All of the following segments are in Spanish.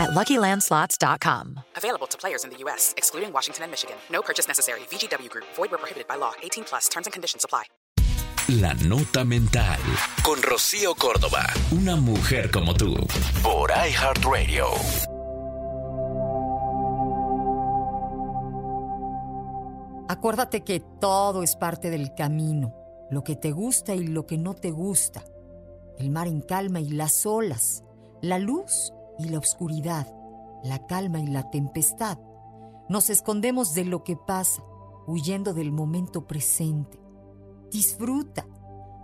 at LuckyLandSlots.com. Available to players in the U.S., excluding Washington and Michigan. No purchase necessary. VGW Group. Void where prohibited by law. 18 plus. Terms and conditions apply. La Nota Mental. Con Rocío Córdoba. Una mujer como tú. Por iHeartRadio. Acuérdate que todo es parte del camino, lo que te gusta y lo que no te gusta, el mar en calma y las olas, la luz y la oscuridad, la calma y la tempestad. Nos escondemos de lo que pasa, huyendo del momento presente. Disfruta.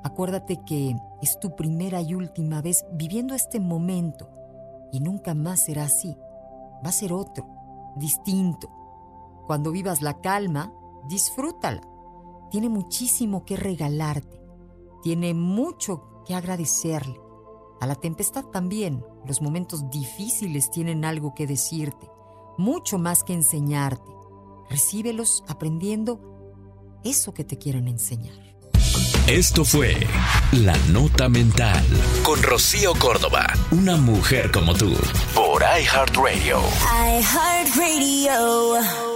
Acuérdate que es tu primera y última vez viviendo este momento y nunca más será así. Va a ser otro, distinto. Cuando vivas la calma, disfrútala. Tiene muchísimo que regalarte. Tiene mucho que agradecerle. A la tempestad también, los momentos difíciles tienen algo que decirte, mucho más que enseñarte. Recíbelos aprendiendo eso que te quieren enseñar. Esto fue La Nota Mental. Con Rocío Córdoba. Una mujer como tú. Por iHeartRadio. iHeartRadio.